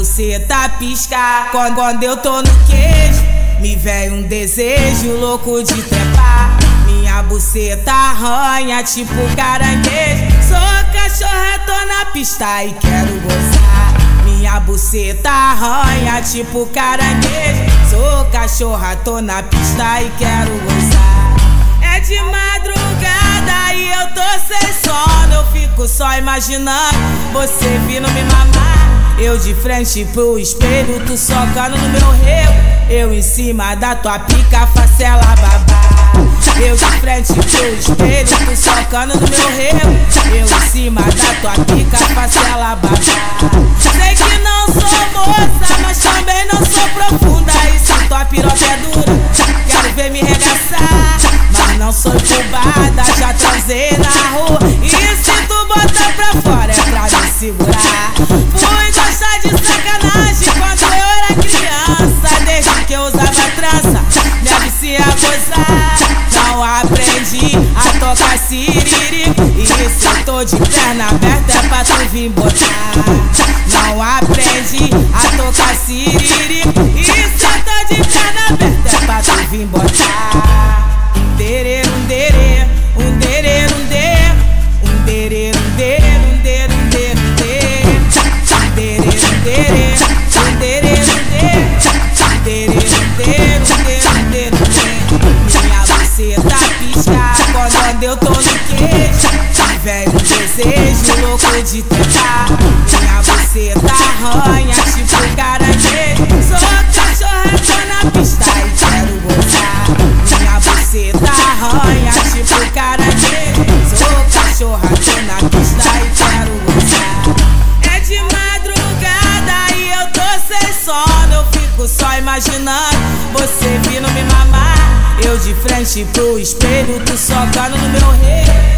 buceta pisca quando, quando eu tô no queijo. Me vem um desejo louco de trepar. Minha buceta arranha tipo caranguejo. Sou cachorra, tô na pista e quero gozar. Minha buceta arranha tipo caranguejo. Sou cachorra, tô na pista e quero gozar. É de madrugada e eu tô sem sono. Eu fico só imaginando você vindo me mamar. Eu de frente pro espelho, tu socando no meu rego. Eu em cima da tua pica, facela babá. Eu de frente pro espelho, tu socando no meu rego. Eu em cima da tua pica, facela babá. Sei que não sou moça, mas também não sou profunda. E se tua piroca é dura, quero ver me regaçar. Mas não sou incubada, já transei na rua. Aprendi a tocar siririco. E se eu tô de perna aberta é pra tu vir botar. Louco de tentar. Minha buceta tipo caranguejo. Sou cachorra, na pista e quero gozar. Minha buceta arranha tipo caranguejo. Sou cachorra, na pista e quero gozar. É de madrugada e eu tô sem sono. Eu fico só imaginando você vindo me mamar. Eu de frente pro espelho, tu socando no meu rei.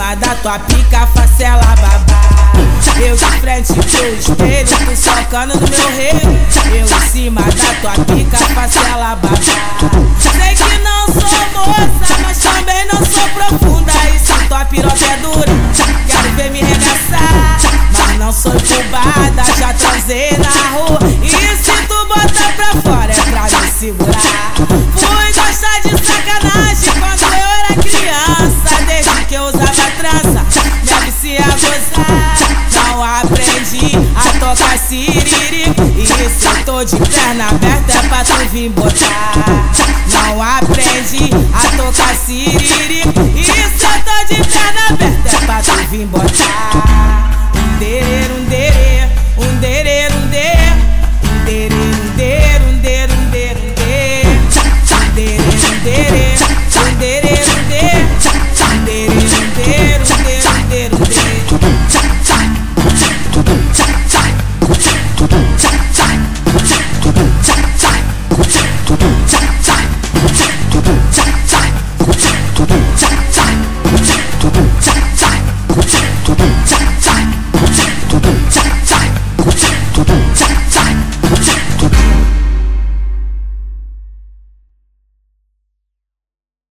Cima da tua pica, facela babá. Eu de frente pro espelho, tu socando no meu rei. Eu em cima da tua pica, facela babá. Sei que não sou moça, mas também não sou profunda. E se tua piroca é dura, quero ver me regaçar. Mas não sou incubada, já transei na rua. aprendi a tocar siriri. Isso tô de perna aberta pra tu vir botar. Não aprendi a tocar siriri. Isso tô de perna aberta pra tu vir botar.